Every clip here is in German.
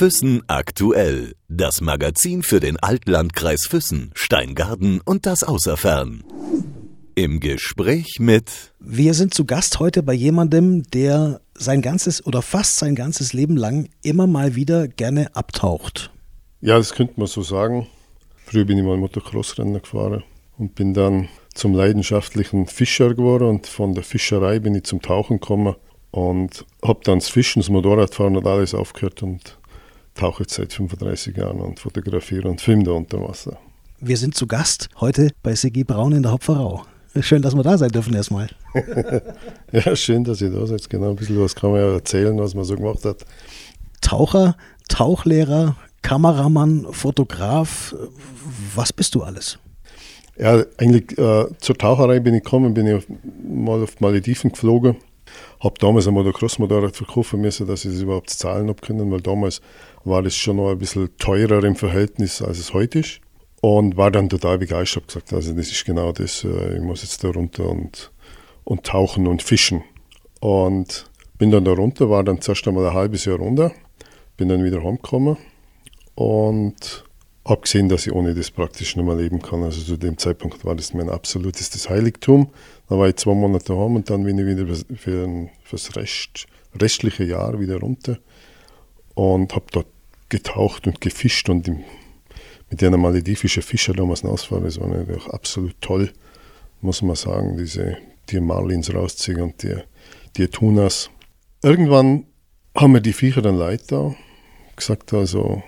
Füssen aktuell. Das Magazin für den Altlandkreis Füssen, Steingarten und das Außerfern. Im Gespräch mit. Wir sind zu Gast heute bei jemandem, der sein ganzes oder fast sein ganzes Leben lang immer mal wieder gerne abtaucht. Ja, das könnte man so sagen. Früher bin ich mal Motocross-Rennen gefahren und bin dann zum leidenschaftlichen Fischer geworden und von der Fischerei bin ich zum Tauchen gekommen und habe dann das Fischen, das Motorradfahren und alles aufgehört und tauche jetzt seit 35 Jahren und fotografiere und filme da unter Wasser. Wir sind zu Gast heute bei Sigi Braun in der Hopferau. Schön, dass wir da sein dürfen erstmal. ja, schön, dass ihr da seid. Genau, ein bisschen was kann man ja erzählen, was man so gemacht hat. Taucher, Tauchlehrer, Kameramann, Fotograf, was bist du alles? Ja, eigentlich äh, zur Taucherei bin ich gekommen, bin ich mal auf Malediven geflogen habe damals ein Motocross-Motorrad verkaufen müssen, dass ich das überhaupt zahlen habe können, weil damals war das schon noch ein bisschen teurer im Verhältnis, als es heute ist. Und war dann total begeistert, habe gesagt, also das ist genau das, äh, ich muss jetzt da runter und, und tauchen und fischen. Und bin dann da runter, war dann zuerst einmal ein halbes Jahr runter, bin dann wieder heimgekommen und habe gesehen, dass ich ohne das praktisch nicht mehr leben kann. Also zu dem Zeitpunkt war das mein absolutes Heiligtum. Dann war ich zwei Monate daheim und dann bin ich wieder für, ein, für das Rest, restliche Jahr wieder runter und habe dort getaucht und gefischt und im, mit einer maledivischen Fischer damals ausfahren. Das war natürlich absolut toll, muss man sagen, diese die Marlins rausziehen und die, die Tunas. Irgendwann haben mir die Viecher dann leid da, gesagt, also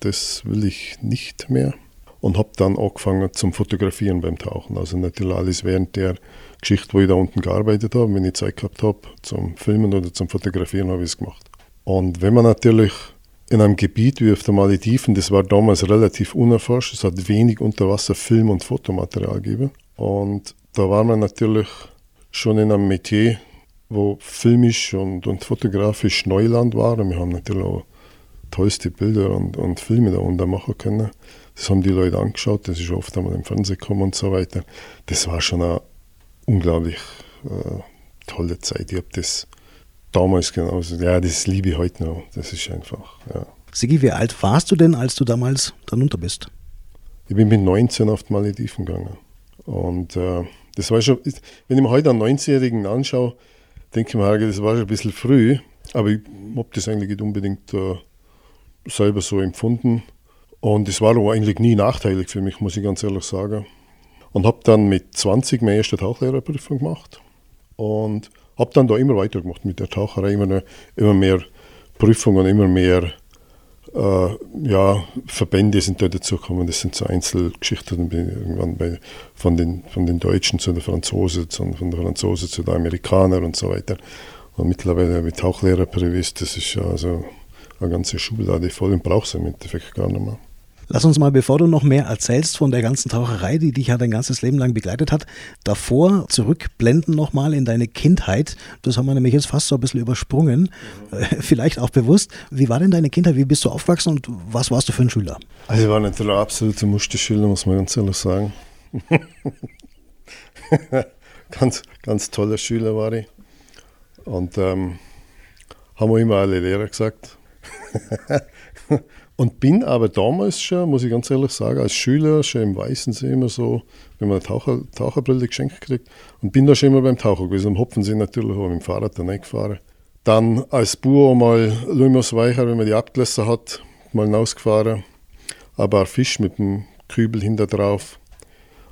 das will ich nicht mehr. Und habe dann angefangen zum Fotografieren beim Tauchen. Also natürlich alles während der Geschichte, wo ich da unten gearbeitet habe. Wenn ich Zeit gehabt habe zum Filmen oder zum Fotografieren, habe ich es gemacht. Und wenn man natürlich in einem Gebiet wie auf der Malediven, das war damals relativ unerforscht, es hat wenig Unterwasser-Film- und Fotomaterial gegeben. Und da war man natürlich schon in einem Metier, wo filmisch und, und fotografisch Neuland war. Und wir haben natürlich auch tollste Bilder und, und Filme da unten machen können. Das haben die Leute angeschaut, das ist oft einmal im Fernsehen gekommen und so weiter. Das war schon eine unglaublich äh, tolle Zeit. Ich habe das damals genauso, ja, das liebe ich heute noch. Das ist einfach, ja. Sigi, wie alt warst du denn, als du damals dann unter bist? Ich bin mit 19 auf die Malediven gegangen. Und äh, das war schon, wenn ich mir heute einen 19-Jährigen anschaue, denke ich mir, das war schon ein bisschen früh, aber ich habe das eigentlich nicht unbedingt äh, selber so empfunden. Und es war aber eigentlich nie nachteilig für mich, muss ich ganz ehrlich sagen. Und habe dann mit 20 meine erste Tauchlehrerprüfung gemacht und habe dann da immer weitergemacht mit der Taucherei, immer, immer mehr Prüfungen, immer mehr äh, ja, Verbände sind da dazugekommen. Das sind so Einzelgeschichten. Bin irgendwann bei, von, den, von den Deutschen zu den Franzosen, von den Franzosen zu den Amerikanern und so weiter. Und mittlerweile mit Tauchlehrerprüfung, das ist ja also eine ganze Schublade voll und brauchst du im Endeffekt gar nicht mehr. Lass uns mal, bevor du noch mehr erzählst von der ganzen Taucherei, die dich ja dein ganzes Leben lang begleitet hat, davor zurückblenden nochmal in deine Kindheit. Das haben wir nämlich jetzt fast so ein bisschen übersprungen, mhm. vielleicht auch bewusst. Wie war denn deine Kindheit? Wie bist du aufgewachsen und was warst du für ein Schüler? Also ich war natürlich ein absoluter Musterschüler, muss man ganz ehrlich sagen. ganz, ganz toller Schüler war ich. Und ähm, haben wir immer alle Lehrer gesagt, und bin aber damals schon, muss ich ganz ehrlich sagen, als Schüler schon im Weißensee immer so, wenn man eine Taucher, Taucherbrille geschenkt kriegt, und bin da schon immer beim Taucher gewesen. Am Hopfensee natürlich auch mit dem Fahrrad dann eingefahren. Dann als Bauer mal Lumos Weicher, wenn man die abgelassen hat, mal hinausgefahren. Aber auch Fisch mit dem Kübel hinter drauf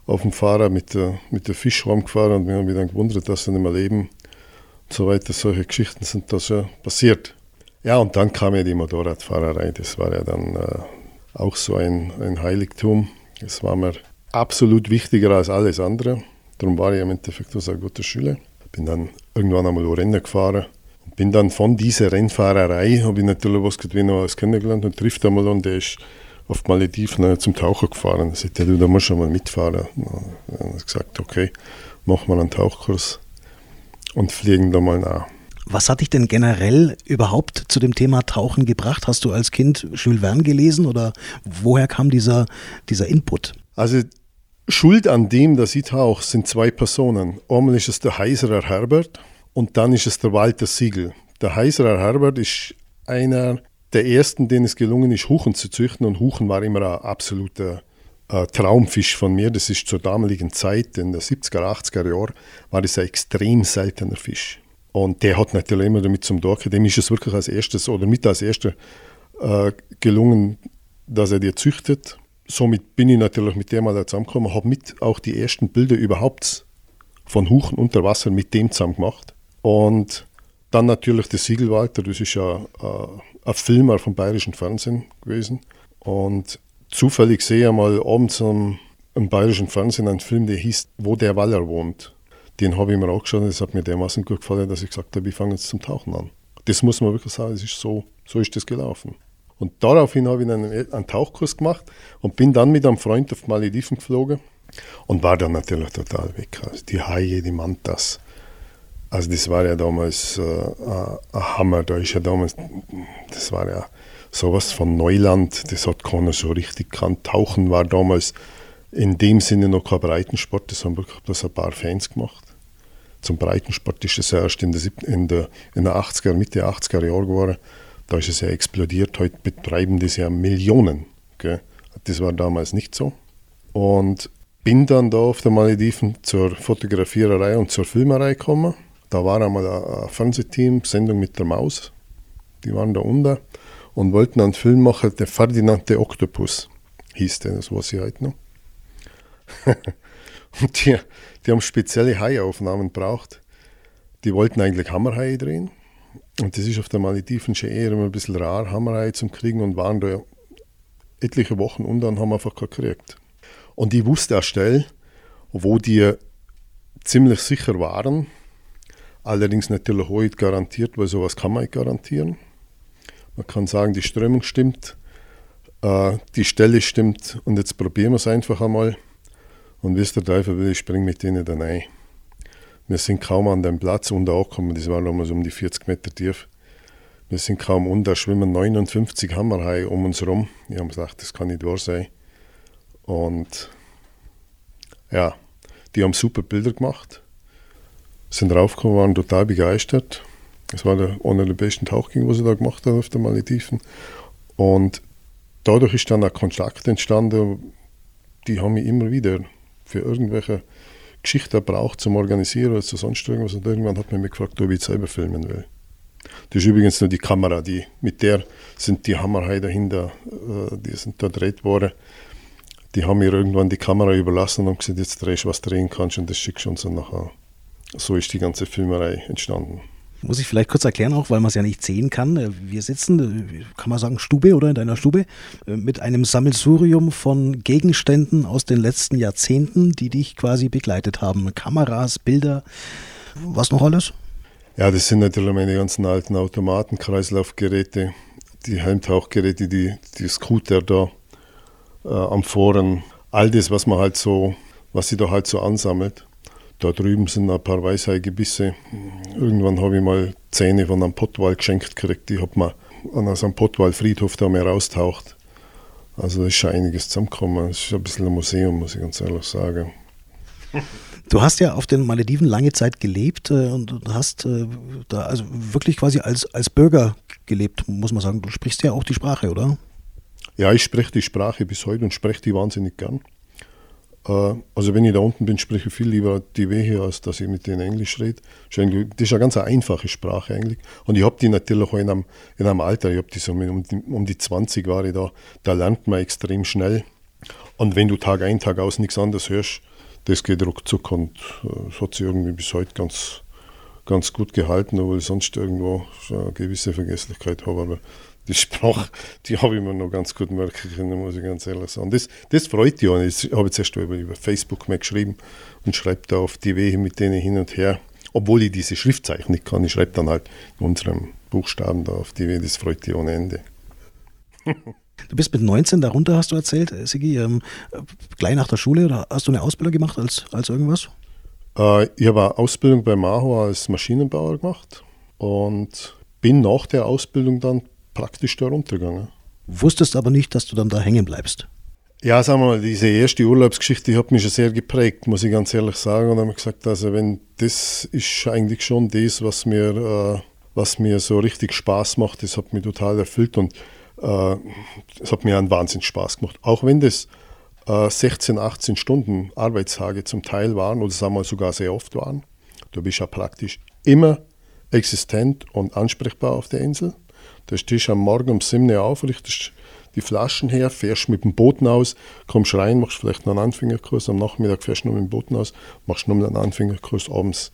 auf dem Fahrrad mit der, mit der Fischraum gefahren und wir haben mich dann gewundert, dass sie nicht mehr leben. Und so weiter. Solche Geschichten sind da schon passiert. Ja, und dann kam ja die Motorradfahrerei. Das war ja dann äh, auch so ein, ein Heiligtum. Das war mir absolut wichtiger als alles andere. Darum war ich im Endeffekt auch eine gute Schüler. Bin dann irgendwann einmal Rennen gefahren. Und bin dann von dieser Rennfahrerei, habe ich natürlich was noch alles kennengelernt und trifft einmal und der ist auf die Malediven zum Taucher gefahren. Da sagte du, da musst du mal mitfahren. Dann habe ich gesagt, okay, machen wir einen Tauchkurs und fliegen da mal nach. Was hat dich denn generell überhaupt zu dem Thema Tauchen gebracht? Hast du als Kind Jules Verne gelesen oder woher kam dieser, dieser Input? Also Schuld an dem, dass ich tauche, sind zwei Personen. Einmal ist es der Heiserer Herbert und dann ist es der Walter Siegel. Der Heiserer Herbert ist einer der ersten, denen es gelungen ist, Huchen zu züchten. Und Huchen war immer ein absoluter äh, Traumfisch von mir. Das ist zur damaligen Zeit, in den 70er, 80er Jahren, war das ein extrem seltener Fisch. Und der hat natürlich immer damit zum Dorken. Dem ist es wirklich als erstes oder mit als erster äh, gelungen, dass er die züchtet. Somit bin ich natürlich mit dem mal zusammengekommen, habe mit auch die ersten Bilder überhaupt von Huchen unter Wasser mit dem zusammen gemacht. Und dann natürlich der Siegelwalter, das ist ja äh, ein Filmer vom Bayerischen Fernsehen gewesen. Und zufällig sehe ich mal abends am, im Bayerischen Fernsehen einen Film, der hieß Wo der Waller wohnt. Den habe ich mir auch geschaut und das hat mir dermaßen gut gefallen, dass ich gesagt habe, ich fange jetzt zum Tauchen an. Das muss man wirklich sagen, das ist so, so ist das gelaufen. Und daraufhin habe ich einen, einen Tauchkurs gemacht und bin dann mit einem Freund auf Malediven geflogen und war dann natürlich total weg. Also die Haie, die Mantas. Also das war ja damals äh, ein Hammer. Da ist ja damals, das war ja sowas von Neuland. Das hat keiner so richtig gekannt. Tauchen war damals in dem Sinne noch kein Breitensport. Das haben wirklich bloß ein paar Fans gemacht. Zum Breitensport ist es erst in der, in der, in der 80er, Mitte 80er Jahre geworden. Da ist es ja explodiert. Heute betreiben das ja Millionen. Gell? Das war damals nicht so. Und bin dann da auf der Malediven zur Fotografiererei und zur Filmerei gekommen. Da war einmal ein Fernsehteam, Sendung mit der Maus. Die waren da unten und wollten einen Film machen, der Ferdinand der Oktopus hieß der, das weiß ich heute noch. und die, die haben spezielle Haiaufnahmen braucht. Die wollten eigentlich Hammerhaie drehen. Und das ist auf der Malediven schon eher immer ein bisschen rar, Hammerhaie zum Kriegen und waren da etliche Wochen und dann haben wir einfach gekriegt. Und ich wusste auch schnell, wo die ziemlich sicher waren, allerdings natürlich heute garantiert, weil sowas kann man nicht garantieren. Man kann sagen, die Strömung stimmt, äh, die Stelle stimmt und jetzt probieren wir es einfach einmal. Und es der Teufel will, ich springe mit denen da rein. Wir sind kaum an dem Platz unter angekommen, das war damals um die 40 Meter tief. Wir sind kaum unter, schwimmen 59 Hammerhaie um uns herum. Ich habe gesagt, das kann nicht wahr sein. Und ja, die haben super Bilder gemacht, sind raufgekommen, waren total begeistert. Es war der, einer der besten Tauchgänge, was ich da gemacht habe auf der Malediven. Und dadurch ist dann ein Kontakt entstanden, die haben mich immer wieder für irgendwelche Geschichte braucht zum Organisieren oder zu sonst irgendwas. Und irgendwann hat man mich gefragt, ob ich selber filmen will. Das ist übrigens nur die Kamera, die, mit der sind die Hammerhai dahinter, äh, die sind da gedreht worden. Die haben mir irgendwann die Kamera überlassen und gesagt, jetzt drehst du, was drehen kannst und das schickst du uns dann nachher. So ist die ganze Filmerei entstanden. Muss ich vielleicht kurz erklären, auch weil man es ja nicht sehen kann. Wir sitzen, kann man sagen, Stube oder in deiner Stube, mit einem Sammelsurium von Gegenständen aus den letzten Jahrzehnten, die dich quasi begleitet haben. Kameras, Bilder, was noch alles? Ja, das sind natürlich meine ganzen alten Automaten, Kreislaufgeräte, die Heimtauchgeräte, die, die Scooter da äh, am Foren. All das, was man halt so, was sie da halt so ansammelt. Da drüben sind ein paar Weishaigebisse. Irgendwann habe ich mal Zähne von einem Pottwal geschenkt gekriegt. Die hat man an einem Pottwal-Friedhof da mehr raustaucht. Also da ist schon einiges zusammengekommen. Es ist ein bisschen ein Museum, muss ich ganz ehrlich sagen. Du hast ja auf den Malediven lange Zeit gelebt äh, und hast äh, da also wirklich quasi als, als Bürger gelebt, muss man sagen. Du sprichst ja auch die Sprache, oder? Ja, ich spreche die Sprache bis heute und spreche die wahnsinnig gern. Äh, also wenn ich da unten bin, spreche ich viel lieber die Wehe, als dass ich mit denen Englisch rede. Das ist eine ganz einfache Sprache eigentlich. Und ich habe die natürlich auch in einem, in einem Alter, ich habe die so um die, um die 20 war ich da, da lernt man extrem schnell. Und wenn du Tag ein, Tag aus nichts anderes hörst, das geht ruckzuck und äh, das hat sich irgendwie bis heute ganz, ganz gut gehalten, obwohl ich sonst irgendwo eine gewisse Vergesslichkeit habe. Aber die Sprache, die habe ich mir noch ganz gut merken können, muss ich ganz ehrlich sagen. Das, das freut mich auch. Ich habe jetzt erst über, über Facebook mal geschrieben und schreibe da auf die Wege mit denen hin und her. Obwohl ich diese Schriftzeichen nicht kann, ich schreibe dann halt in unserem Buchstaben da auf die Wege, das freut mich ohne Ende. Du bist mit 19 darunter, hast du erzählt, äh, Sigi, ähm, gleich nach der Schule oder hast du eine Ausbildung gemacht als, als irgendwas? Äh, ich habe eine Ausbildung bei Maho als Maschinenbauer gemacht und bin nach der Ausbildung dann praktisch da runtergegangen. Wusstest aber nicht, dass du dann da hängen bleibst. Ja, sagen wir mal, diese erste Urlaubsgeschichte die hat mich schon sehr geprägt, muss ich ganz ehrlich sagen. Und dann habe ich gesagt, also wenn das ist eigentlich schon das, was mir, äh, was mir so richtig Spaß macht. Das hat mich total erfüllt und äh, es hat mir einen Wahnsinn Spaß gemacht. Auch wenn das äh, 16, 18 Stunden Arbeitstage zum Teil waren oder sagen wir sogar sehr oft waren. Du bist ja praktisch immer existent und ansprechbar auf der Insel. Da stehst du am Morgen um 7 Uhr auf, richtest die Flaschen her, fährst mit dem Boot aus, kommst rein, machst vielleicht noch einen Anfängerkurs, am Nachmittag fährst du noch mit dem Boot aus, machst noch einen Anfängerkurs, abends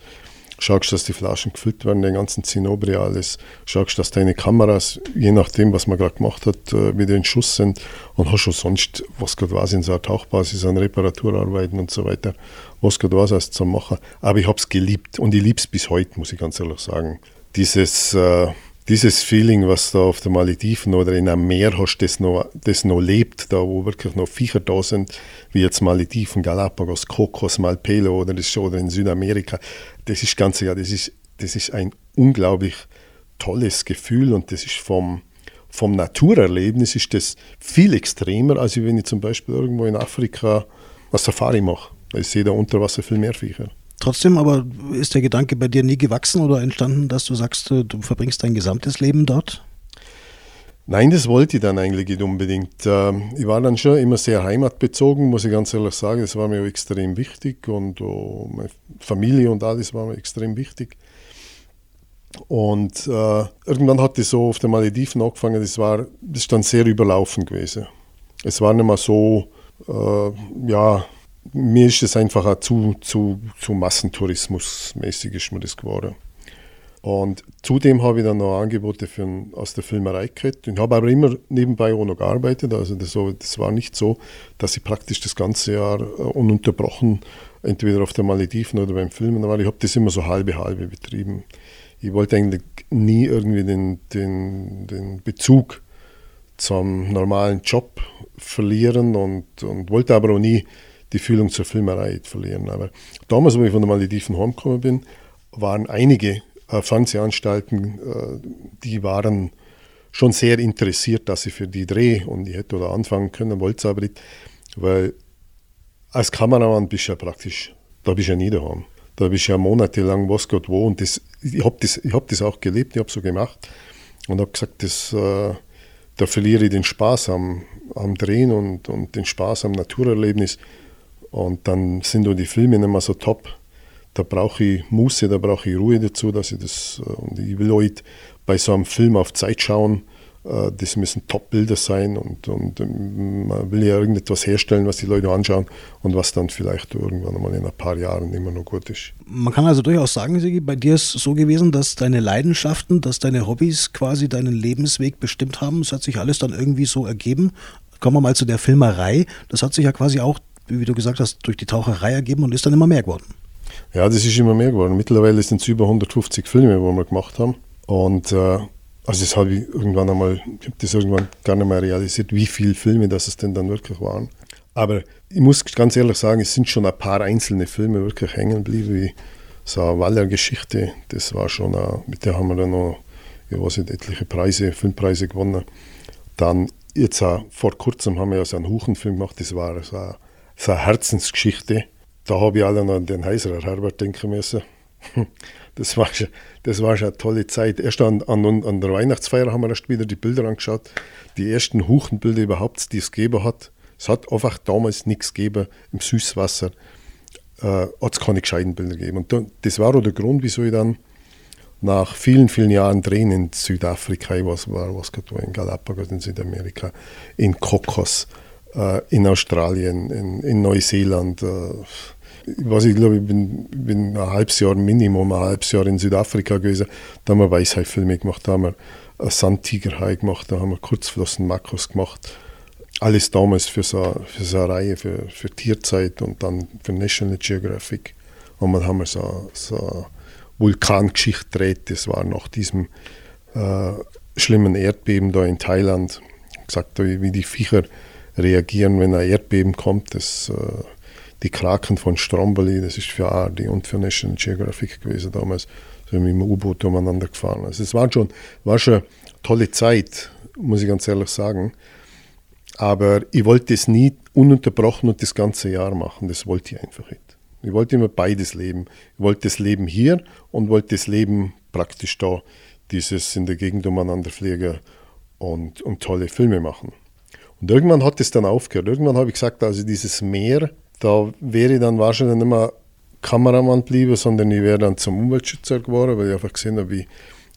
schaust, dass die Flaschen gefüllt werden, den ganzen Zinnober alles, schaust, dass deine Kameras, je nachdem, was man gerade gemacht hat, äh, wieder in Schuss sind und hast schon sonst, was gerade was in so einer Tauchbasis an Reparaturarbeiten und so weiter, was gerade was als zu machen. Aber ich habe es geliebt und ich liebe es bis heute, muss ich ganz ehrlich sagen. Dieses... Äh, dieses Feeling, was da auf den Malediven oder in einem Meer hast, das noch, das noch lebt, da wo wirklich noch Viecher da sind, wie jetzt Malediven, Galapagos, Kokos, Malpelo oder, das, oder in Südamerika, das ist ganz ja, das ist, das ist ein unglaublich tolles Gefühl und das ist vom, vom Naturerlebnis ist das viel extremer, als wenn ich zum Beispiel irgendwo in Afrika eine Safari mache. Da sehe da unter Wasser viel mehr Viecher. Trotzdem aber ist der Gedanke bei dir nie gewachsen oder entstanden, dass du sagst, äh, du verbringst dein gesamtes Leben dort? Nein, das wollte ich dann eigentlich nicht unbedingt. Ähm, ich war dann schon immer sehr heimatbezogen, muss ich ganz ehrlich sagen. Das war mir extrem wichtig und oh, meine Familie und alles war mir extrem wichtig. Und äh, irgendwann hat es so auf den Malediven angefangen, das, war, das ist dann sehr überlaufen gewesen. Es war nicht mehr so, äh, ja, mir ist es einfach zu, zu, zu Massentourismus-mäßig ist mir das geworden. Und zudem habe ich dann noch Angebote für, aus der Filmerei gekriegt. Ich habe aber immer nebenbei auch noch gearbeitet. Also das, das, war nicht so, dass ich praktisch das ganze Jahr äh, ununterbrochen entweder auf der Malediven oder beim Filmen war. Ich habe das immer so halbe halbe betrieben. Ich wollte eigentlich nie irgendwie den, den, den Bezug zum normalen Job verlieren und, und wollte aber auch nie die Fühlung zur Filmerei verlieren. Aber damals, als ich von der Malediven heimgekommen bin, waren einige äh, Fernsehanstalten, äh, die waren schon sehr interessiert, dass ich für die drehe und ich hätte da anfangen können, wollte es aber nicht, weil als Kameramann bist du ja praktisch, da bist du ja nie daheim. Da bist du ja monatelang was Gott wo und das, ich habe das, hab das auch gelebt, ich habe so gemacht und habe gesagt, das, äh, da verliere ich den Spaß am, am Drehen und, und den Spaß am Naturerlebnis. Und dann sind auch die Filme nicht mehr so top. Da brauche ich Muße, da brauche ich Ruhe dazu, dass ich das. Äh, und ich will heute bei so einem Film auf Zeit schauen. Äh, das müssen Top-Bilder sein und, und ähm, man will ja irgendetwas herstellen, was die Leute anschauen und was dann vielleicht irgendwann mal in ein paar Jahren immer noch gut ist. Man kann also durchaus sagen, Sigi, bei dir ist es so gewesen, dass deine Leidenschaften, dass deine Hobbys quasi deinen Lebensweg bestimmt haben. Es hat sich alles dann irgendwie so ergeben. Kommen wir mal zu der Filmerei. Das hat sich ja quasi auch wie du gesagt hast, durch die Taucherei ergeben und ist dann immer mehr geworden. Ja, das ist immer mehr geworden. Mittlerweile sind es über 150 Filme, wo wir gemacht haben. Und äh, also das habe ich irgendwann einmal, ich habe das irgendwann gar nicht mehr realisiert, wie viele Filme das es denn dann wirklich waren. Aber ich muss ganz ehrlich sagen, es sind schon ein paar einzelne Filme wirklich hängen geblieben, wie so eine Waller-Geschichte. Das war schon, eine, mit der haben wir dann noch, ich weiß nicht, etliche Preise, Filmpreise gewonnen. Dann jetzt auch, vor kurzem haben wir ja so einen Huchenfilm gemacht, das war so eine so eine Herzensgeschichte. Da habe ich alle noch an den Heiserer Herbert denken müssen. Das war schon, das war schon eine tolle Zeit. Erst an, an, an der Weihnachtsfeier haben wir erst wieder die Bilder angeschaut. Die ersten Huchenbilder überhaupt, die es gegeben hat. Es hat einfach damals nichts gegeben im Süßwasser. Äh, hat es keine gescheiten Bilder gegeben. Und das war auch der Grund, wieso ich dann nach vielen, vielen Jahren Drehen in Südafrika, was war, was gerade in Galapagos in Südamerika, in Kokos, in Australien, in, in Neuseeland. Äh, was ich glaube, ich bin, bin ein halbes Jahr Minimum, ein halbes Jahr in Südafrika gewesen. Da haben wir Weißhaifilme gemacht, da haben wir Sandtigerhai gemacht, da haben wir Kurzflossen Makros gemacht. Alles damals für so, für so eine Reihe, für, für Tierzeit und dann für National Geographic. Und dann haben wir so, so Vulkangeschichte gedreht, das war nach diesem äh, schlimmen Erdbeben da in Thailand. Gesagt, wie die Viecher reagieren, wenn ein Erdbeben kommt. Das, äh, die Kraken von Stromboli, das ist für ARD und für National Geographic gewesen damals. So mit dem U-Boot umeinander gefahren. Also es war schon, war schon eine tolle Zeit, muss ich ganz ehrlich sagen. Aber ich wollte es nie ununterbrochen und das ganze Jahr machen. Das wollte ich einfach nicht. Ich wollte immer beides leben. Ich wollte das Leben hier und wollte das Leben praktisch da, dieses in der Gegend umeinander fliegen und, und tolle Filme machen. Und irgendwann hat es dann aufgehört. Irgendwann habe ich gesagt, also dieses Meer, da wäre ich dann wahrscheinlich nicht mehr Kameramann geblieben, sondern ich wäre dann zum Umweltschützer geworden, weil ich einfach gesehen habe, wie,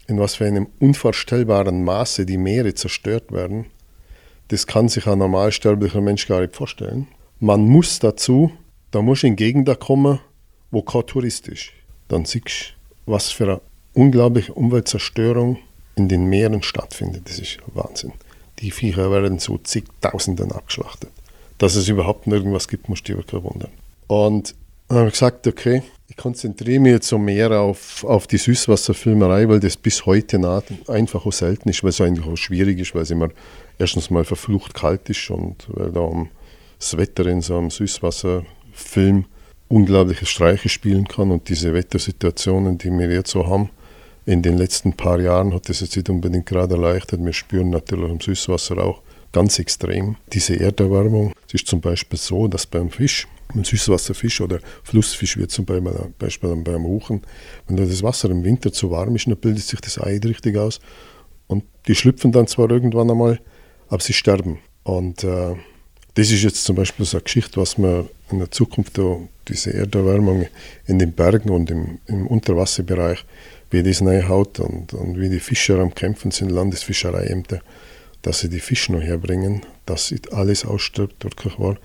in was für einem unvorstellbaren Maße die Meere zerstört werden. Das kann sich ein normalsterblicher Mensch gar nicht vorstellen. Man muss dazu, da muss in Gegenden kommen, wo kein Tourist ist. Dann siehst du, was für eine unglaubliche Umweltzerstörung in den Meeren stattfindet. Das ist Wahnsinn. Die Viecher werden zu zigtausenden abgeschlachtet. Dass es überhaupt irgendwas gibt, musst du dir wirklich wundern. Und dann habe ich gesagt, okay, ich konzentriere mich jetzt so mehr auf, auf die Süßwasserfilmerei, weil das bis heute nah einfach auch selten ist, weil es eigentlich auch schwierig ist, weil es immer erstens mal verflucht kalt ist und weil da das Wetter in so einem Süßwasserfilm unglaubliche Streiche spielen kann und diese Wettersituationen, die wir jetzt so haben, in den letzten paar Jahren hat das jetzt nicht unbedingt gerade erleichtert. Wir spüren natürlich im Süßwasser auch ganz extrem diese Erderwärmung. Es ist zum Beispiel so, dass beim Fisch, ein Süßwasserfisch oder Flussfisch wird zum Beispiel beim Ruchen, wenn das Wasser im Winter zu warm ist, dann bildet sich das Ei richtig aus und die schlüpfen dann zwar irgendwann einmal, aber sie sterben. Und äh, das ist jetzt zum Beispiel so eine Geschichte, was man in der Zukunft diese Erderwärmung in den Bergen und im, im Unterwasserbereich wie das reinhaut und, und wie die Fischer am Kämpfen sind, Landesfischereiämter, dass sie die Fische noch herbringen, dass alles ausstirbt, wirklich war.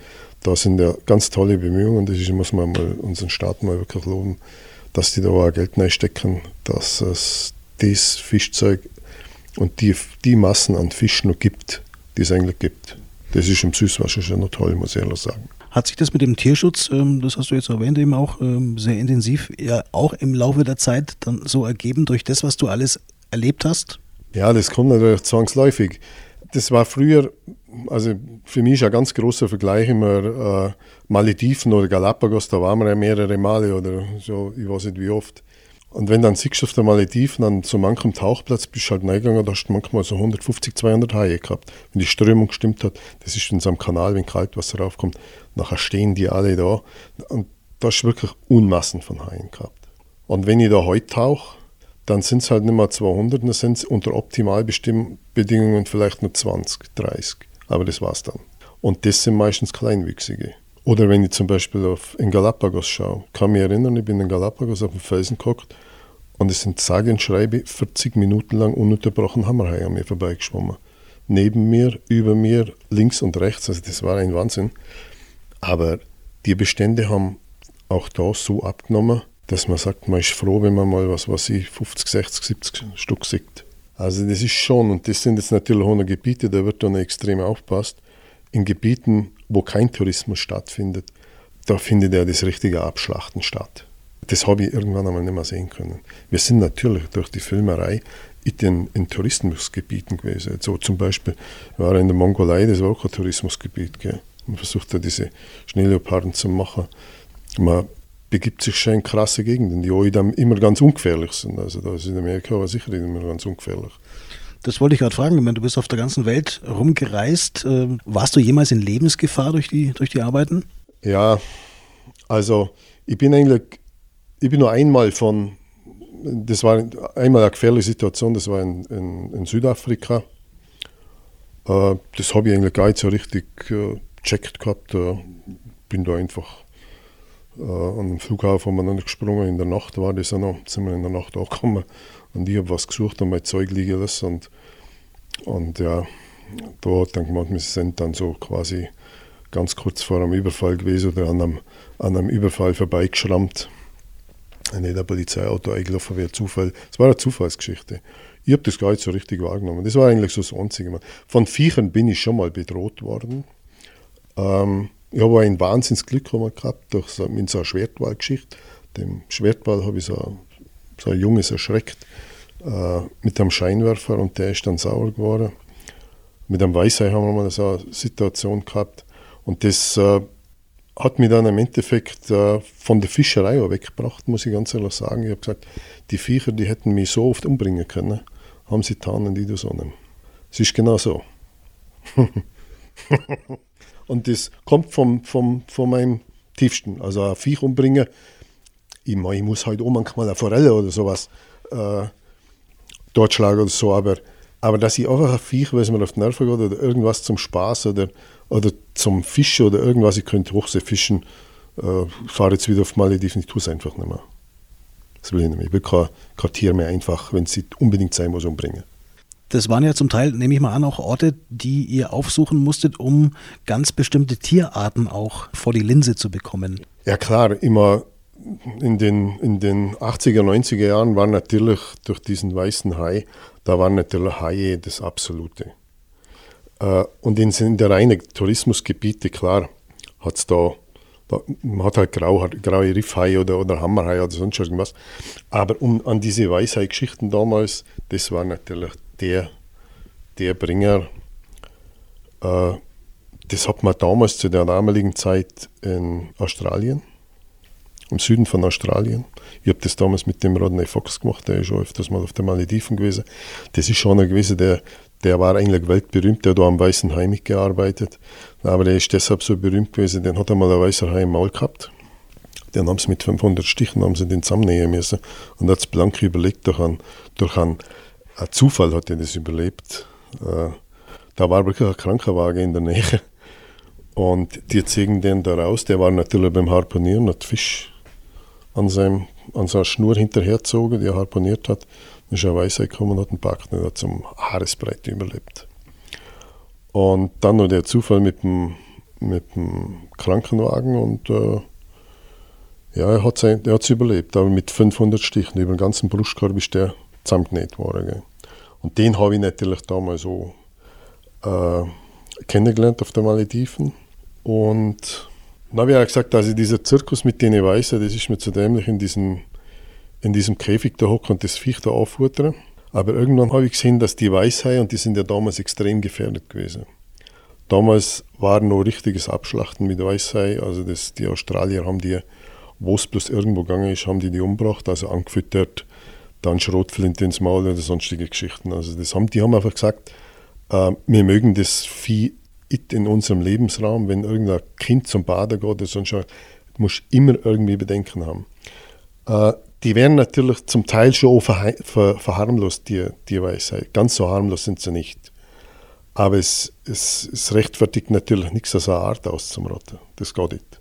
Da sind ja ganz tolle Bemühungen, das ist, muss man mal unseren Staat mal wirklich loben, dass die da auch Geld reinstecken, dass es das Fischzeug und die, die Massen an Fisch noch gibt, die es eigentlich gibt. Das ist im Süßwasser schon noch toll, muss ich ehrlich sagen. Hat sich das mit dem Tierschutz, ähm, das hast du jetzt erwähnt, eben auch ähm, sehr intensiv, ja auch im Laufe der Zeit dann so ergeben durch das, was du alles erlebt hast? Ja, das kommt natürlich zwangsläufig. Das war früher, also für mich ist ein ganz großer Vergleich immer äh, Malediven oder Galapagos, da waren wir ja mehrere Male oder so, ich weiß nicht wie oft. Und wenn dann siehst du auf der Malediven an so manchem Tauchplatz bist du halt reingegangen, da hast du manchmal so 150, 200 Haie gehabt. Wenn die Strömung gestimmt hat, das ist in so einem Kanal, wenn Kaltwasser raufkommt, nachher stehen die alle da. Und da hast du wirklich Unmassen von Haien gehabt. Und wenn ich da heute tauche, dann sind es halt nicht mehr 200, dann sind es unter Optimalbedingungen vielleicht nur 20, 30. Aber das war's dann. Und das sind meistens Kleinwüchsige. Oder wenn ich zum Beispiel auf, in Galapagos schaue, kann mich erinnern, ich bin in Galapagos auf dem Felsen geguckt und es sind sage und schreibe 40 Minuten lang ununterbrochen Hammerhaie an mir vorbeigeschwommen. Neben mir, über mir, links und rechts, also das war ein Wahnsinn. Aber die Bestände haben auch da so abgenommen, dass man sagt, man ist froh, wenn man mal was weiß ich, 50, 60, 70 Stück sieht. Also das ist schon, und das sind jetzt natürlich noch Gebiete, da wird dann extrem aufpasst. In Gebieten, wo kein Tourismus stattfindet, da findet ja das richtige Abschlachten statt. Das habe ich irgendwann einmal nicht mehr sehen können. Wir sind natürlich durch die Filmerei in, den, in Tourismusgebieten gewesen. So zum Beispiel war in der Mongolei, das war auch ein Tourismusgebiet. Gell. Man versucht da diese Schneeleoparden zu machen. Man begibt sich schon in krasse Gegenden, die auch immer ganz ungefährlich sind. Also da ist in Amerika aber sicher immer ganz ungefährlich. Das wollte ich gerade fragen. du bist auf der ganzen Welt rumgereist. Ähm, warst du jemals in Lebensgefahr durch die, durch die Arbeiten? Ja, also ich bin eigentlich, ich bin nur einmal von, das war einmal eine gefährliche Situation, das war in, in, in Südafrika. Äh, das habe ich eigentlich gar nicht so richtig gecheckt gehabt. Bin da einfach äh, an dem Flughafen umeinander gesprungen. In der Nacht war das auch noch, sind wir in der Nacht angekommen. Und ich habe was gesucht und mein Zeug liegen lassen. Und, und ja, da hat dann gemeint, wir sind dann so quasi ganz kurz vor einem Überfall gewesen oder an einem, an einem Überfall vorbeigeschrammt. Nicht ein Polizeiauto eingelaufen wäre Zufall. Es war eine Zufallsgeschichte. Ich habe das gar nicht so richtig wahrgenommen. Das war eigentlich so das Einzige. Von Viechern bin ich schon mal bedroht worden. Ähm, ich habe ein Wahnsinnsglück gehabt durch so, mit so einer Schwertwahlgeschichte. Dem Schwertwahl habe ich so, so ein Junges erschreckt äh, mit einem Scheinwerfer und der ist dann sauer geworden. Mit einem Weißei haben wir mal so eine Situation gehabt und das äh, hat mich dann im Endeffekt äh, von der Fischerei auch weggebracht, muss ich ganz ehrlich sagen. Ich habe gesagt, die Viecher, die hätten mich so oft umbringen können, haben sie getan in die Sonne. Es ist genau so. Und das kommt vom, vom, von meinem Tiefsten. Also ein Viech umbringen, ich, mein, ich muss halt auch manchmal eine Forelle oder sowas. Äh, totschlagen oder so, aber, aber dass ich einfach ein Viech, weil es mir auf die Nerven geht oder irgendwas zum Spaß oder, oder zum Fischen oder irgendwas, ich könnte Hochsee fischen, äh, fahre jetzt wieder auf Malediven, ich tue es einfach nicht mehr. Das will ich nicht mehr. Ich will kein, kein Tier mehr einfach, wenn es unbedingt sein muss, umbringen. Das waren ja zum Teil, nehme ich mal an, auch Orte, die ihr aufsuchen musstet, um ganz bestimmte Tierarten auch vor die Linse zu bekommen. Ja klar, immer in den, in den 80er, 90er Jahren war natürlich durch diesen weißen Hai, da waren natürlich Haie das Absolute. Äh, und in, in der reinen Tourismusgebiete, klar, hat es da, da, man hat halt grau, graue Riffhai oder, oder Hammerhai oder sonst irgendwas. Aber um, an diese Weißhai-Geschichten damals, das war natürlich der, der Bringer. Äh, das hat man damals zu der damaligen Zeit in Australien, im Süden von Australien. Ich habe das damals mit dem Rodney Fox gemacht, der ist schon öfters mal auf der Malediven gewesen. Das ist schon einer gewesen, der, der war eigentlich weltberühmt, der hat da am Weißen Hai mitgearbeitet. Aber der ist deshalb so berühmt gewesen, den hat einmal ein weißer Hai im Maul gehabt. Den haben sie mit 500 Stichen haben sie den zusammennähen müssen und hat es blank überlegt durch einen, durch einen ein Zufall hat er das überlebt. Äh, da war wirklich ein Krankenwagen in der Nähe. Und die ziehen den da raus. Der war natürlich beim Harponieren, hat Fisch an, seinem, an seiner Schnur hinterhergezogen, die er harponiert hat. Dann ist er Weisheit gekommen und hat einen Pack und hat zum Haaresbreite überlebt. Und dann noch der Zufall mit dem, mit dem Krankenwagen und äh, ja, er hat es überlebt, aber mit 500 Stichen über den ganzen Brustkorb ist der zusammengenäht worden. Gell. Und den habe ich natürlich damals so äh, kennengelernt auf den Malediven. Und dann habe ich auch gesagt, also dieser Zirkus mit den Weißen, das ist mir zu dämlich in diesem, in diesem Käfig da hocken und das Viech da auffuttern. Aber irgendwann habe ich gesehen, dass die Weißhaie, und die sind ja damals extrem gefährdet gewesen. Damals war noch richtiges Abschlachten mit Weißhai, also das, die Australier haben die, wo es bloß irgendwo gegangen ist, haben die die umgebracht, also angefüttert, dann Schrotflinte ins Maul oder sonstige Geschichten. Also das haben, die haben einfach gesagt, äh, wir mögen das Vieh in unserem Lebensraum, wenn irgendein Kind zum Baden geht oder sonst was, muss immer irgendwie Bedenken haben. Äh, die werden natürlich zum Teil schon ver ver verharmlost, die, die Weisheit. Ganz so harmlos sind sie nicht. Aber es, es, es rechtfertigt natürlich nichts aus einer Art auszumrotten. Das geht nicht.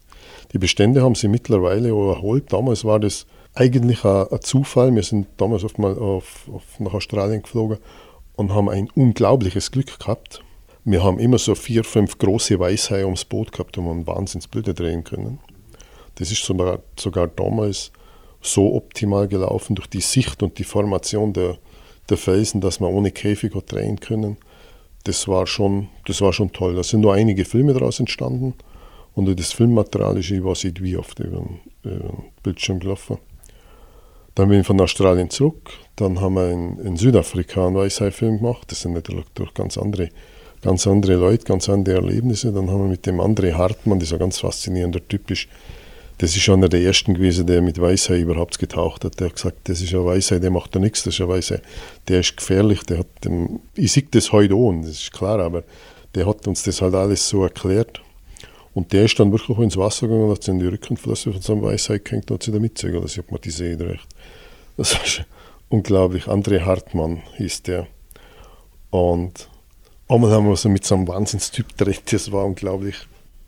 Die Bestände haben sie mittlerweile erholt. Damals war das eigentlich ein, ein, Zufall. Wir sind damals oft mal auf, auf, nach Australien geflogen und haben ein unglaubliches Glück gehabt. Wir haben immer so vier, fünf große Weißhaie ums Boot gehabt und haben Wahnsinnsbilder drehen können. Das ist sogar, sogar damals so optimal gelaufen durch die Sicht und die Formation der, der Felsen, dass wir ohne Käfig hat drehen können. Das war, schon, das war schon toll. Da sind nur einige Filme daraus entstanden und das Filmmaterial ist, ich weiß nicht wie oft über den Bildschirm gelaufen. Dann bin ich von Australien zurück. Dann haben wir in, in Südafrika einen Weißhai-Film gemacht. Das sind natürlich durch ganz andere, ganz andere Leute, ganz andere Erlebnisse. Dann haben wir mit dem André Hartmann, dieser ganz faszinierender Typ ist, das ist einer der ersten gewesen, der mit Weißhai überhaupt getaucht hat. Der hat gesagt, das ist ein Weißhai, der macht da nichts, das ist ein Weißhai. Der ist gefährlich, der hat, dem, ich sehe das heute auch, das ist klar, aber der hat uns das halt alles so erklärt. Und der ist dann wirklich ins Wasser gegangen und hat sich in die Rückenflosse von so einem Weißhai gehängt und hat sich da mitgezogen. Das hat man die See recht. Das war unglaublich. André Hartmann hieß der. Und einmal haben wir so mit so einem Wahnsinnstyp gedreht, das war unglaublich.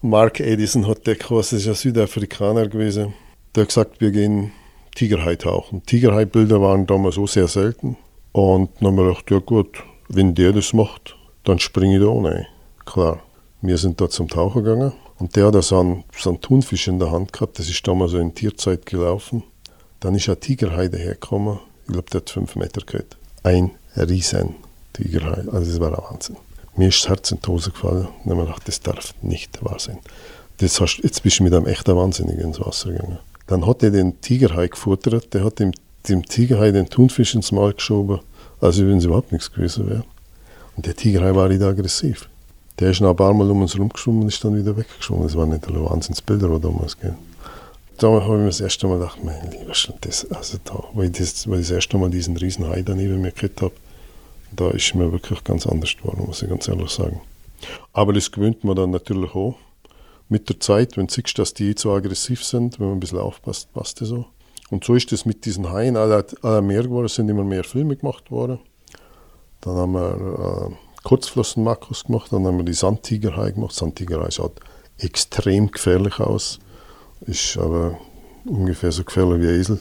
Mark Edison hat der geheißen, das ist ein Südafrikaner gewesen. Der hat gesagt, wir gehen Tigerhai tauchen. Tigerhai-Bilder waren damals so sehr selten. Und dann haben wir gedacht, ja gut, wenn der das macht, dann springe ich da rein. Klar. Wir sind da zum Tauchen gegangen und der hat so einen, so einen Thunfisch in der Hand gehabt, das ist damals so in Tierzeit gelaufen. Dann ist ein Tigerhai dahergekommen. Ich glaube, der hat fünf Meter gehabt. Ein riesen Tigerhai. Also das war ein Wahnsinn. Mir ist das Herz in die Hose gefallen. Und ich gedacht, das darf nicht wahr sein. Das hast, jetzt bist du mit einem echten Wahnsinnigen ins Wasser gegangen. Dann hat er den Tigerhai gefuttert. Der hat dem, dem Tigerhai den Thunfisch ins Maul geschoben. Also wenn es überhaupt nichts gewesen wäre. Und der Tigerhai war nicht aggressiv. Der ist noch ein paar Mal um uns rumgeschwommen und ist dann wieder weggeschwommen. Das waren nicht alle Wahnsinnsbilder, die damals gehen da habe ich mir das erste Mal gedacht, mein lieber schon das, also da, weil ich das, weil ich das erste Mal diesen riesen Hai da neben mir gehabt habe, da ist mir wirklich ganz anders geworden, muss ich ganz ehrlich sagen. Aber das gewöhnt man dann natürlich auch. Mit der Zeit, wenn du siehst, dass die zu aggressiv sind, wenn man ein bisschen aufpasst, passt das so. Und so ist es mit diesen Haien aller, aller mehr geworden, sind immer mehr Filme gemacht worden. Dann haben wir äh, Kurzflossen-Makros gemacht, dann haben wir die Sandtigerhai gemacht. Sandtigerhai schaut extrem gefährlich aus, ist aber ungefähr so gefährlich wie ein Esel.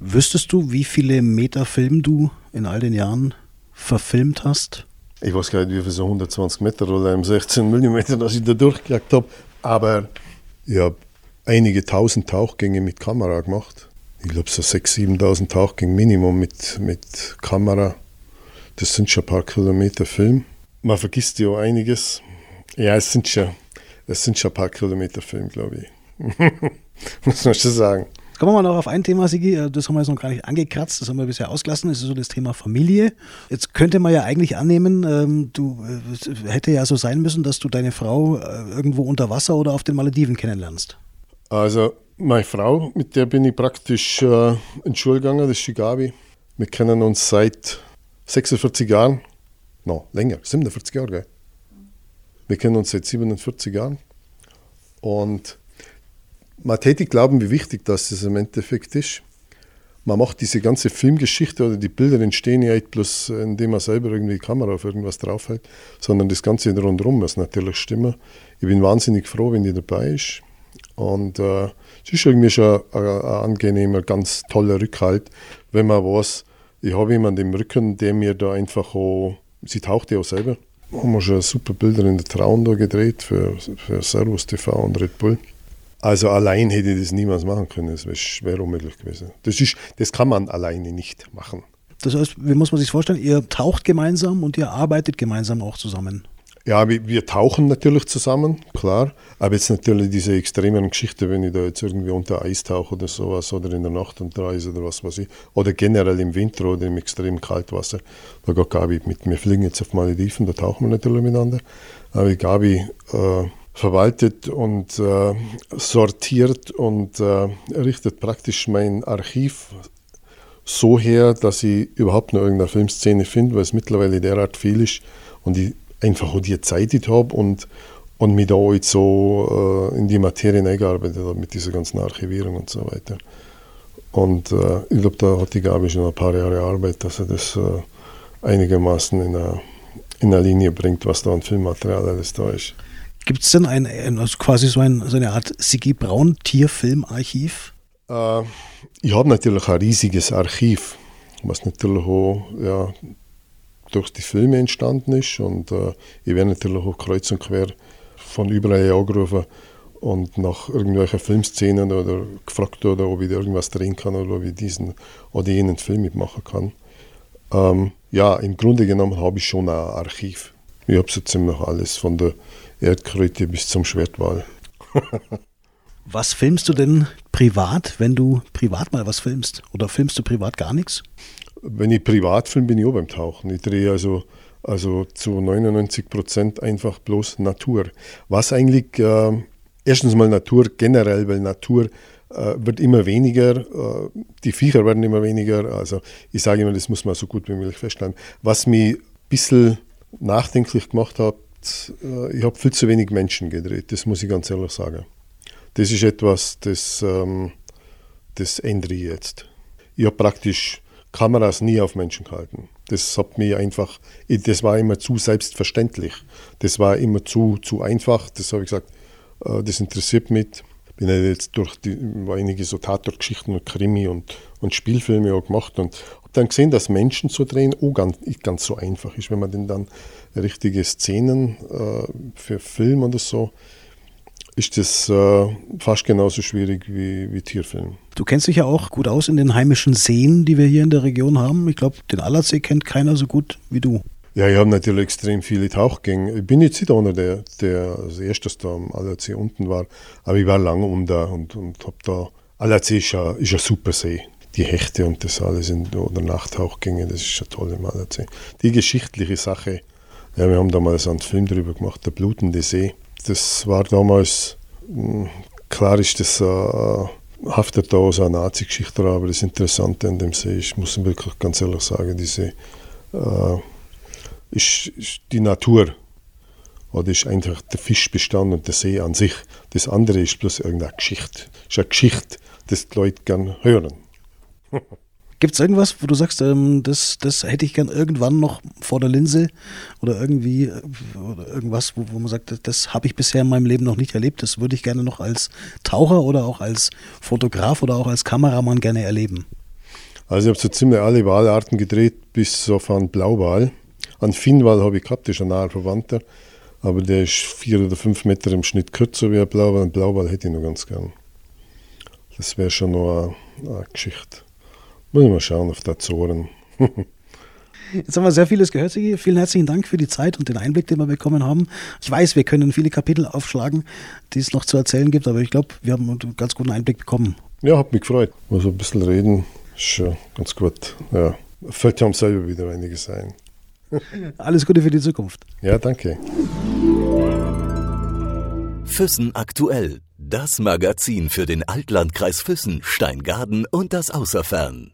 Wüsstest du, wie viele Meter Film du in all den Jahren verfilmt hast? Ich weiß gar nicht, wie viel so 120 Meter oder im 16 mm, dass ich da durchgejagt habe, aber ich habe einige tausend Tauchgänge mit Kamera gemacht. Ich glaube, so 6.000, 7.000 Tauchgänge Minimum mit, mit Kamera. Das sind schon ein paar Kilometer Film. Man vergisst ja einiges. Ja, es sind schon, es sind schon ein paar Kilometer Film, glaube ich. Muss man schon sagen. Kommen wir mal noch auf ein Thema, Sigi, äh, das haben wir jetzt noch gar nicht angekratzt, das haben wir bisher ausgelassen, das ist so das Thema Familie. Jetzt könnte man ja eigentlich annehmen, ähm, du äh, hätte ja so sein müssen, dass du deine Frau äh, irgendwo unter Wasser oder auf den Malediven kennenlernst. Also meine Frau, mit der bin ich praktisch äh, in Schule gegangen, das ist die Gabi. Wir kennen uns seit 46 Jahren, no, länger, 47 Jahre, gell? Wir kennen uns seit 47 Jahren und man tätig glauben, wie wichtig das im Endeffekt ist. Man macht diese ganze Filmgeschichte oder die Bilder entstehen ja nicht bloß, indem man selber irgendwie die Kamera auf irgendwas draufhält, sondern das Ganze rundherum muss natürlich stimmen. Ich bin wahnsinnig froh, wenn die dabei ist. Und äh, es ist irgendwie schon ein, ein, angenehmer, ganz toller Rückhalt, wenn man weiß, ich habe jemanden im Rücken, der mir da einfach auch, sie taucht ja auch selber. Haben wir schon super Bilder in der Traun da gedreht für, für Servus TV und Red Bull. Also allein hätte ich das niemals machen können. Das wäre unmöglich gewesen. Das, ist, das kann man alleine nicht machen. Das heißt, wie muss man sich vorstellen? Ihr taucht gemeinsam und ihr arbeitet gemeinsam auch zusammen. Ja, wir, wir tauchen natürlich zusammen, klar. Aber jetzt natürlich diese extremen Geschichten, wenn ich da jetzt irgendwie unter Eis tauche oder sowas oder in der Nacht unter Eis oder was weiß ich. Oder generell im Winter oder im extrem Kaltwasser. Da geht Gabi mit. Wir fliegen jetzt auf Malediven, da tauchen wir natürlich miteinander. Aber Gabi äh, verwaltet und äh, sortiert und äh, richtet praktisch mein Archiv so her, dass ich überhaupt noch irgendeine Filmszene finde, weil es mittlerweile derart viel ist und ich einfach auch die Zeit habe und, und mich da jetzt so äh, in die Materie eingearbeitet habe mit dieser ganzen Archivierung und so weiter. Und äh, ich glaube, da hat die Gabi schon ein paar Jahre Arbeit, dass er das äh, einigermaßen in eine, in Linie bringt, was da an Filmmaterial alles da ist. Gibt es denn ein, also quasi so, ein, so, eine Art Sigi Braun Tierfilmarchiv? Äh, ich habe natürlich ein riesiges Archiv, was natürlich auch ja, durch die Filme entstanden ist. Und äh, ich werde natürlich auch kreuz und quer von überall angerufen und nach irgendwelchen Filmszenen oder gefragt oder ob ich irgendwas drehen kann oder ob ich diesen oder jenen Film mitmachen kann. Ähm, ja, im Grunde genommen habe ich schon ein Archiv. Ich habe so ziemlich alles von der Erdkröte bis zum Schwertwal. was filmst du denn privat, wenn du privat mal was filmst? Oder filmst du privat gar nichts? Wenn ich privat film, bin ich auch beim Tauchen. Ich drehe also, also zu 99 Prozent einfach bloß Natur. Was eigentlich, äh, erstens mal Natur generell, weil Natur äh, wird immer weniger, äh, die Viecher werden immer weniger. Also ich sage immer, das muss man so gut wie möglich feststellen. Was mich ein bisschen nachdenklich gemacht hat, äh, ich habe viel zu wenig Menschen gedreht, das muss ich ganz ehrlich sagen. Das ist etwas, das, ähm, das ändere ich jetzt. Ich habe praktisch Kameras nie auf Menschen gehalten. Das hat mir einfach, das war immer zu selbstverständlich. Das war immer zu, zu einfach. Das habe ich gesagt, äh, das interessiert mich. Bin ja jetzt durch die, einige so Tatortgeschichten und Krimi und, und Spielfilme auch gemacht und dann gesehen, dass Menschen zu drehen auch ganz, ganz so einfach ist, wenn man denn dann richtige Szenen äh, für Film oder so, ist das äh, fast genauso schwierig wie, wie Tierfilm. Du kennst dich ja auch gut aus in den heimischen Seen, die wir hier in der Region haben. Ich glaube, den Allersee kennt keiner so gut wie du. Ja, ich habe natürlich extrem viele Tauchgänge. Ich bin jetzt nicht einer, der, der als erstes da am Allersee unten war, aber ich war lange da und, und habe da. Allersee ist ja, ist ein super See. Die Hechte und das alles in, oder Nachtauchgänge, das ist schon toll im Allersee. Die geschichtliche Sache ja, wir haben damals einen Film darüber gemacht, Der blutende See. Das war damals, hm, klar ist das, äh, haftet da aus einer Nazi-Geschichte aber das Interessante an dem See, ich muss wirklich ganz ehrlich sagen, diese, äh, ist, ist die Natur oder ist einfach der Fischbestand und der See an sich. Das andere ist bloß irgendeine Geschichte. Das ist eine Geschichte, die die Leute gerne hören. Gibt es irgendwas, wo du sagst, ähm, das, das hätte ich gern irgendwann noch vor der Linse oder irgendwie äh, oder irgendwas, wo, wo man sagt, das habe ich bisher in meinem Leben noch nicht erlebt, das würde ich gerne noch als Taucher oder auch als Fotograf oder auch als Kameramann gerne erleben? Also ich habe so ziemlich alle Walarten gedreht, bis auf einen Blauwal. Einen Finnwal habe ich gehabt, das ist ein naher Verwandter, aber der ist vier oder fünf Meter im Schnitt kürzer wie ein Blauwal. Ein Blauwal hätte ich noch ganz gern. Das wäre schon noch eine, eine Geschichte. Muss ich mal schauen auf die Azoren. Jetzt haben wir sehr vieles gehört, Sigi. Vielen herzlichen Dank für die Zeit und den Einblick, den wir bekommen haben. Ich weiß, wir können viele Kapitel aufschlagen, die es noch zu erzählen gibt, aber ich glaube, wir haben einen ganz guten Einblick bekommen. Ja, hat mich gefreut. Muss ein bisschen reden, ist schon ganz gut. Ja, fällt ja selber wieder einiges ein. Alles Gute für die Zukunft. Ja, danke. Füssen aktuell. Das Magazin für den Altlandkreis Füssen, Steingaden und das Außerfern.